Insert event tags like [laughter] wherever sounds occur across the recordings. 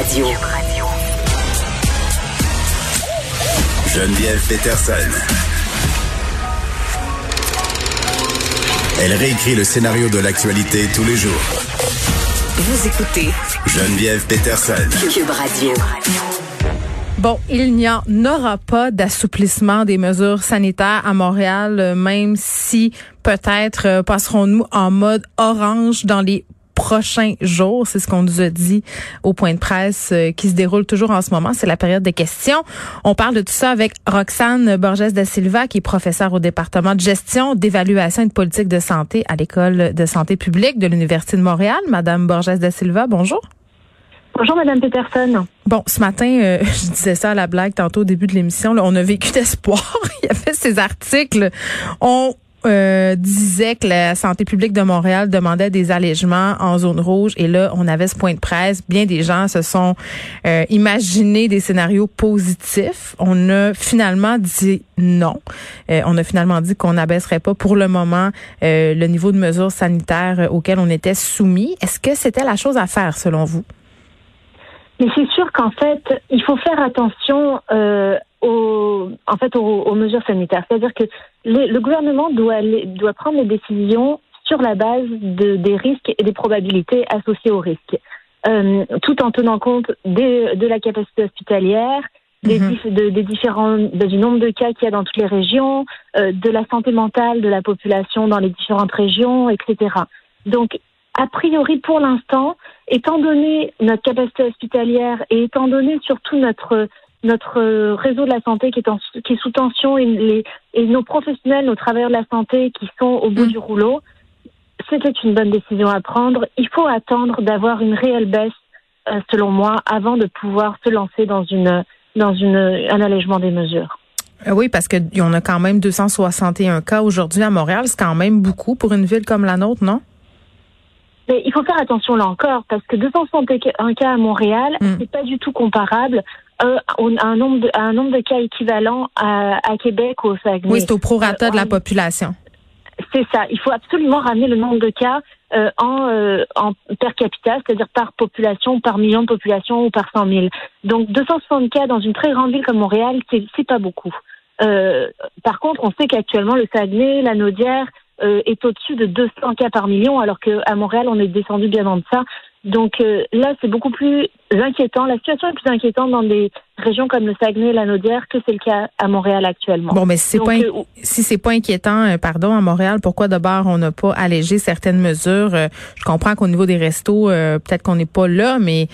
Radio. Geneviève Peterson. Elle réécrit le scénario de l'actualité tous les jours. Vous écoutez Geneviève Peterson. Cube Radio. Bon, il n'y en aura pas d'assouplissement des mesures sanitaires à Montréal, euh, même si peut-être euh, passerons-nous en mode orange dans les prochains jours. C'est ce qu'on nous a dit au point de presse euh, qui se déroule toujours en ce moment. C'est la période des questions. On parle de tout ça avec Roxane Borges da Silva, qui est professeure au département de gestion, d'évaluation et de politique de santé à l'École de santé publique de l'Université de Montréal. Madame Borges da Silva, bonjour. Bonjour, Madame Peterson. Bon, ce matin, euh, [laughs] je disais ça à la blague tantôt au début de l'émission. On a vécu [laughs] d'espoir. Il y avait ces articles. On euh, disait que la santé publique de Montréal demandait des allègements en zone rouge et là on avait ce point de presse. Bien des gens se sont euh, imaginés des scénarios positifs. On a finalement dit non. Euh, on a finalement dit qu'on n'abaisserait pas pour le moment euh, le niveau de mesures sanitaires auquel on était soumis. Est-ce que c'était la chose à faire selon vous? Mais c'est sûr qu'en fait, il faut faire attention euh, aux, en fait, aux, aux mesures sanitaires. C'est-à-dire que les- le gouvernement doit, aller- doit prendre les décisions sur la base de, des risques et des probabilités associées aux risques, euh, tout en tenant compte des, de la capacité hospitalière, des, Mhm. de- des différents, de- du nombre de cas qu'il y a dans toutes les régions, euh, de la santé mentale de la population dans les différentes régions, etc. Donc, a priori, pour l'instant, étant donné notre capacité hospitalière et étant donné surtout notre notre réseau de la santé qui est, en, qui est sous tension et, les, et nos professionnels, nos travailleurs de la santé qui sont au bout Mm. du rouleau, c'était une bonne décision à prendre. Il faut attendre d'avoir une réelle baisse, euh, selon moi, avant de pouvoir se lancer dans une dans une un allègement des mesures. Euh, Oui, parce qu'il y en a quand même 261 cas aujourd'hui à Montréal. C'est quand même beaucoup pour une ville comme la nôtre, non? Mais il faut faire attention là encore, parce que 261 cas à Montréal, Mm. c'est pas du tout comparable euh, à un nombre de, un nombre de cas équivalent à, à Québec ou au Saguenay. Oui, c'est au prorata de la on- population. C'est ça. Il faut absolument ramener le nombre de cas euh, en, euh, en per capita, c'est-à-dire par population, par million de population ou par 100 000. Donc 260 cas dans une très grande ville comme Montréal, c'est pas beaucoup. Euh, par contre, on sait qu'actuellement le Saguenay, la Naudière euh, est au-dessus de 200 cas par million, alors qu'à Montréal, on est descendu bien en deçà. Donc euh, là, c'est beaucoup plus inquiétant. La situation est plus inquiétante dans des régions comme le Saguenay, la Naudière, que c'est le cas à Montréal actuellement. Bon, mais si c'est Donc, pas in- euh, si c'est pas inquiétant, euh, pardon, à Montréal, pourquoi d'abord on n'a pas allégé certaines mesures? Je comprends qu'au niveau des restos, peut-être qu'on n'est pas là, mais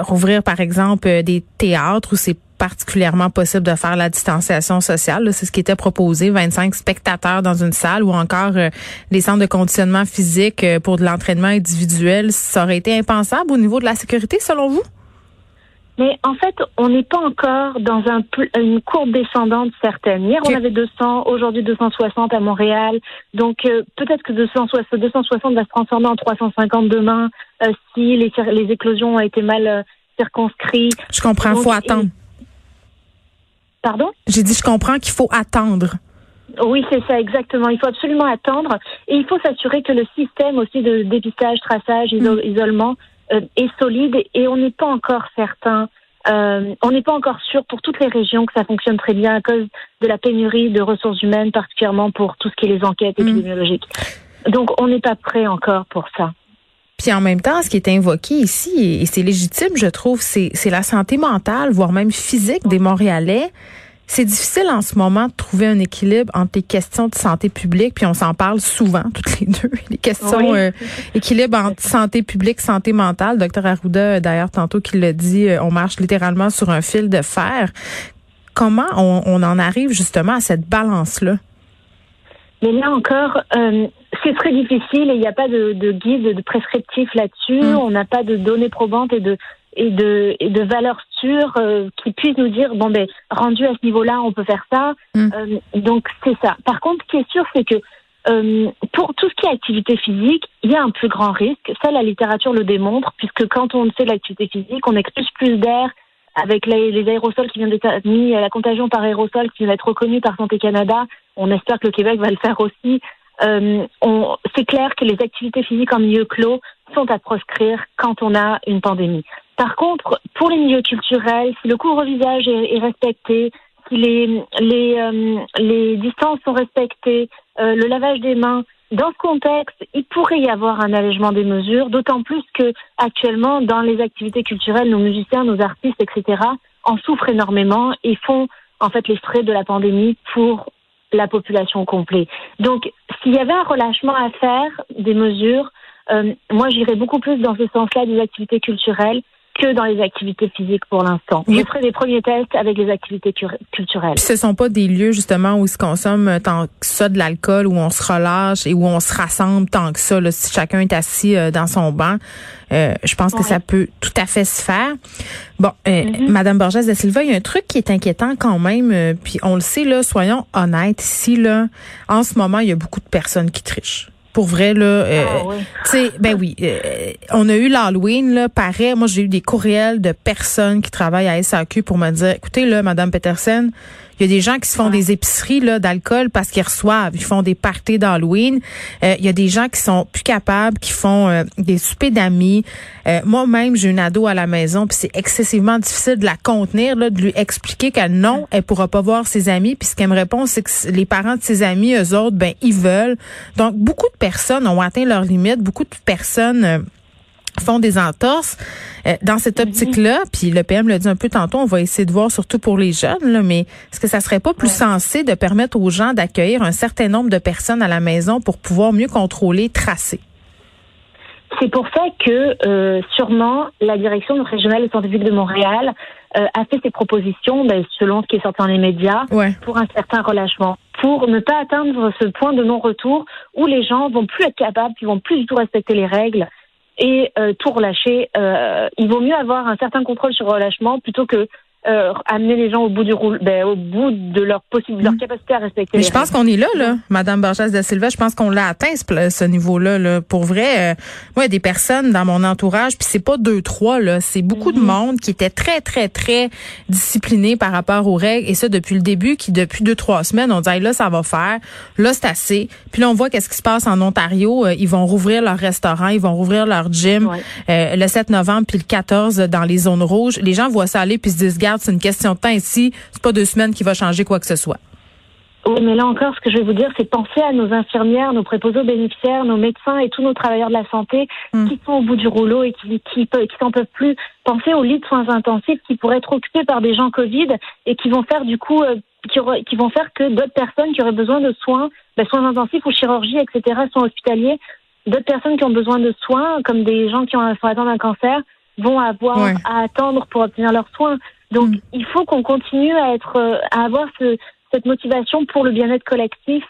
rouvrir par exemple des théâtres où c'est particulièrement possible de faire la distanciation sociale, c'est ce qui était proposé, 25 spectateurs dans une salle ou encore euh, les centres de conditionnement physique euh, pour de l'entraînement individuel, ça aurait été impensable au niveau de la sécurité selon vous? Mais en fait, on n'est pas encore dans un, une courbe descendante certaine. Hier, on avait 200, aujourd'hui 260 à Montréal. Donc, euh, peut-être que 260, 260 va se transformer en 350 demain euh, si les, les éclosions ont été mal euh, circonscrites. Je comprends, Donc, faut et- attendre. Pardon? J'ai dit je comprends qu'il faut attendre. Oui, c'est ça, exactement. Il faut absolument attendre. Et il faut s'assurer que le système aussi de dépistage, traçage, iso- isolement euh, est solide. Et on n'est pas encore certain. euh, on n'est pas encore sûr pour toutes les régions que ça fonctionne très bien à cause de la pénurie de ressources humaines, particulièrement pour tout ce qui est les enquêtes Mm. épidémiologiques. Donc, on n'est pas prêt encore pour ça. Puis en même temps, ce qui est invoqué ici, et c'est légitime, je trouve, c'est la santé mentale, voire même physique des Montréalais. C'est difficile en ce moment de trouver un équilibre entre les questions de santé publique, puis on s'en parle souvent, [laughs] toutes les deux, les questions Oui. euh, équilibre entre santé publique, santé mentale. Docteur Arruda, euh, d'ailleurs, tantôt qu'il l'a dit, euh, on marche littéralement sur un fil de fer. Comment on, on en arrive justement à cette balance-là? Mais là encore, euh, c'est très difficile et il n'y a pas de, de guide, de prescriptif là-dessus. Mm. On n'a pas de données probantes et de et de et de valeurs sûres euh, qui puissent nous dire bon ben rendu à ce niveau-là, on peut faire ça. Mm. Euh, donc c'est ça. Par contre, ce qui est sûr, c'est que euh, pour tout ce qui est activité physique, il y a un plus grand risque. Ça, la littérature le démontre, puisque quand on fait de l'activité physique, on expulse plus d'air avec les, les aérosols qui viennent d'être mis, la contagion par aérosol qui vient d'être reconnue par Santé Canada. On espère que le Québec va le faire aussi. Euh, c'est clair que les activités physiques en milieu clos sont à proscrire quand on a une pandémie. Par contre, pour les milieux culturels, si le couvre-visage est, est, respecté, si les, les, euh, les distances sont respectées, euh, le lavage des mains, dans ce contexte, il pourrait y avoir un allègement des mesures, d'autant plus que actuellement, dans les activités culturelles, nos musiciens, nos artistes, etc., en souffrent énormément et font en fait les frais de la pandémie pour la population complète. Donc, s'il y avait un relâchement à faire des mesures, euh, moi j'irais beaucoup plus dans ce sens-là des activités culturelles que dans les activités physiques pour l'instant. Je ferai des premiers tests avec les activités culturelles. Puis ce sont pas des lieux justement où il se consomme tant que ça de l'alcool, où on se relâche et où on se rassemble tant que ça. Là, si chacun est assis euh, dans son banc, euh, je pense que ça peut tout à fait se faire. Bon, euh, mm-hmm. Madame Borges de Silva, il y a un truc qui est inquiétant quand même. Euh, puis on le sait là, soyons honnêtes ici là. En ce moment, il y a beaucoup de personnes qui trichent pour vrai là euh, ah, tu sais ben oui euh, on a eu l'Halloween là. Pareil moi j'ai eu des courriels de personnes qui travaillent à SAQ pour me dire écoutez là madame Petersen il y a des gens qui se font des épiceries là d'alcool parce qu'ils reçoivent, ils font des parties d'Halloween. Euh, il y a des gens qui sont plus capables, qui font euh, des soupers d'amis. Euh, Moi-même, j'ai une ado à la maison, puis c'est excessivement difficile de la contenir, là, de lui expliquer que non, elle pourra pas voir ses amis. Puis ce qu'elle me répond, c'est que les parents de ses amis, eux autres, ben ils veulent. Donc beaucoup de personnes ont atteint leurs limites. Beaucoup de personnes font des entorses euh, dans cette mhm. optique-là, puis le PM l'a dit un peu tantôt, on va essayer de voir surtout pour les jeunes, là, mais est-ce que ça serait pas plus sensé de permettre aux gens d'accueillir un certain nombre de personnes à la maison pour pouvoir mieux contrôler, tracer? C'est pour ça que euh, sûrement la direction régionale et scientifique de Montréal euh, a fait ses propositions, ben, selon ce qui est sorti dans les médias, pour un certain relâchement, pour ne pas atteindre ce point de non-retour où les gens vont plus être capables, ils vont plus du tout respecter les règles, et euh, tout relâcher. Euh, il vaut mieux avoir un certain contrôle sur le relâchement plutôt que euh, amener les gens au bout du roule, ben, au bout de leur possible, leur mm. capacité à respecter. Mais je pense qu'on est là, là, Madame Borges de Silva. Je pense qu'on l'a atteint ce, ce niveau-là. Là. Pour vrai, euh, moi, il y a des personnes dans mon entourage, puis c'est pas deux, trois, là, c'est beaucoup de mm-hmm. monde qui était très, très, très discipliné par rapport aux règles, et ça depuis le début, qui depuis deux, trois semaines, on dit là, ça va faire, là, c'est assez. Puis là, on voit qu'est-ce qui se passe en Ontario. Euh, ils vont rouvrir leur restaurant, ils vont rouvrir leur gym le 7 novembre, puis le 14 dans les zones rouges. Les gens voient ça aller, puis se disent, c'est une question de temps ici. C'est pas deux semaines qui va changer quoi que ce soit. Oui, mais là encore, ce que je vais vous dire, c'est penser à nos infirmières, nos préposés bénéficiaires, nos médecins et tous nos travailleurs de la santé hmm. qui sont au bout du rouleau et qui qui, qui s'en peuvent plus. Pensez aux lits de soins intensifs qui pourraient être occupés par des gens Covid et qui vont faire du coup, euh, qui, qui, vont faire que d'autres personnes qui auraient besoin de soins, ben, soins intensifs ou chirurgie, etc., sont hospitaliers. D'autres personnes qui ont besoin de soins, comme des gens qui ont, sont atteints d'un cancer, vont avoir à attendre pour obtenir leurs soins. Donc, mm. il faut qu'on continue à être, euh, à avoir ce, cette motivation pour le bien-être collectif,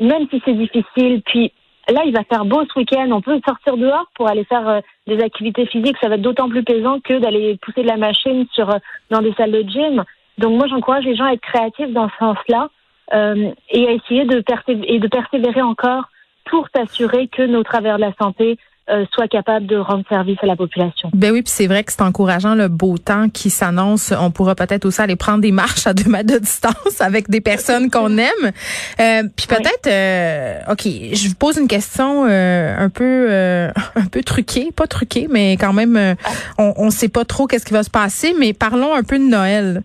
même si c'est difficile. Puis là, il va faire beau ce week-end. On peut sortir dehors pour aller faire euh, des activités physiques. Ça va être d'autant plus plaisant que d'aller pousser de la machine sur euh, dans des salles de gym. Donc moi, j'encourage les gens à être créatifs dans ce sens-là euh, et à essayer de, et de persévérer encore pour s'assurer que nos travailleurs de la santé euh, soit capable de rendre service à la population. Ben oui, puis c'est vrai que c'est encourageant le beau temps qui s'annonce. On pourra peut-être aussi aller prendre des marches à deux mètres de distance [laughs] avec des personnes qu'on [laughs] aime. Euh, puis peut-être, euh, ok, je vous pose une question euh, un peu, [laughs] un peu truquée, pas truquée, mais quand même, on, on sait pas trop qu'est-ce qui va se passer. Mais parlons un peu de Noël.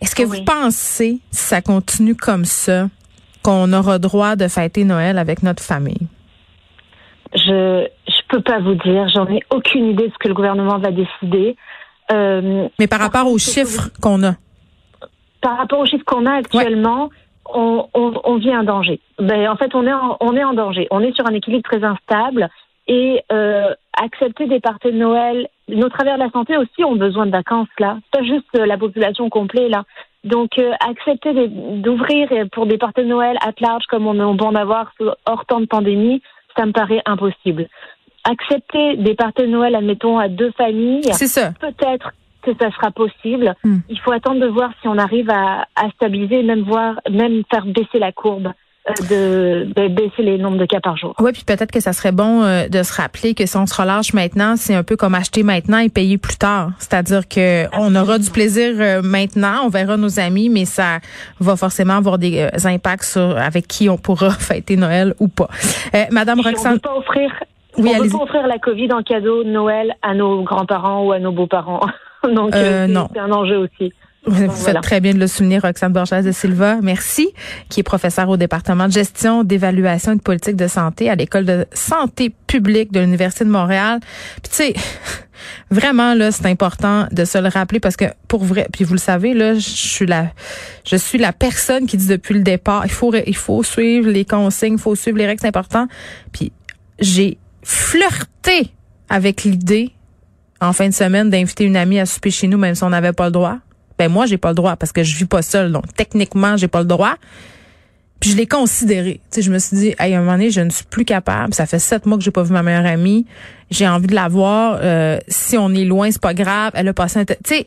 Est-ce que vous pensez, si ça continue comme ça, qu'on aura droit de fêter Noël avec notre famille? Je peux pas vous dire. J'en ai aucune idée de ce que le gouvernement va décider. Euh, Mais par rapport aux chiffres qu'on a. Par rapport aux chiffres qu'on a actuellement, on, on, on, vit un danger. Ben, en fait, on est en, on est en danger. On est sur un équilibre très instable et euh, accepter des parties de Noël. Nos travers de la santé aussi ont besoin de vacances là. Pas juste euh, la population complète là. Donc euh, accepter d'ouvrir pour des parties de Noël à large comme on, on peut en avoir hors temps de pandémie, ça me paraît impossible accepter des parties de Noël, admettons, à deux familles, peut-être que ça sera possible. Hmm. Il faut attendre de voir si on arrive à, à stabiliser, même voir, même faire baisser la courbe euh, de, baisser les nombres de cas par jour. Oui, puis peut-être que ça serait bon euh, de se rappeler que si on se relâche maintenant, c'est un peu comme acheter maintenant et payer plus tard. C'est-à-dire que on aura du plaisir euh, maintenant, on verra nos amis, mais ça va forcément avoir des impacts sur avec qui on pourra [laughs] fêter Noël ou pas. Madame Roxane. On peut pas offrir Oui, on peut pas offrir la COVID en cadeau de Noël à nos grands-parents ou à nos beaux-parents. [laughs] Donc, Euh, euh, c'est- un enjeu aussi. Vous faites Voilà. très bien de le souligner, Roxane Borges de Silva. Merci, qui est professeure au département de gestion, d'évaluation et de politique de santé à l'école de santé publique de l'Université de Montréal. Puis tu sais, [laughs] vraiment là, c'est important de se le rappeler parce que pour vrai, puis vous le savez là, je suis la je suis la personne qui dit depuis le départ, il faut il faut suivre les consignes, il faut suivre les règles, c'est important. Puis j'ai flirté avec l'idée en fin de semaine d'inviter une amie à souper chez nous même si on n'avait pas le droit. Ben moi j'ai pas le droit parce que je vis pas seule donc techniquement j'ai pas le droit. Puis je l'ai considéré. Tu sais, je me suis dit, hey, à un moment donné, je ne suis plus capable. Ça fait sept mois que j'ai pas vu ma meilleure amie. J'ai envie de la voir. Euh, si on est loin, c'est pas grave. Elle a passé un... Tu sais,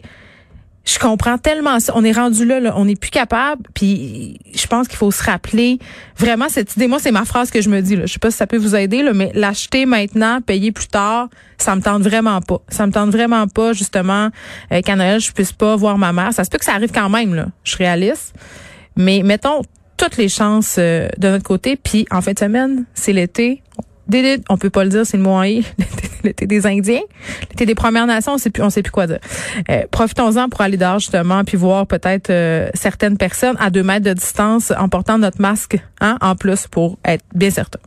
je comprends tellement ça. On est rendu là, là. on n'est plus capable. Puis je pense qu'il faut se rappeler vraiment cette idée. Moi, c'est ma phrase que je me dis. Là. Je sais pas si ça peut vous aider, là, mais l'acheter maintenant, payer plus tard, ça me tente vraiment pas. Ça me tente vraiment pas, justement, euh, qu'à Noël, je puisse pas voir ma mère. Ça se peut que ça arrive quand même, là. Je suis réaliste. Mais mettons toutes les chances euh, de notre côté. Puis en fin de semaine, c'est l'été. On peut pas le dire, c'est le mot en i. [laughs] L'été des Indiens, l'été des Premières Nations, on sait plus, on sait plus quoi dire. Euh, Profitons-en pour aller dehors justement, puis voir peut-être euh, certaines personnes à deux mètres de distance en portant notre masque, hein, en plus pour être bien certain.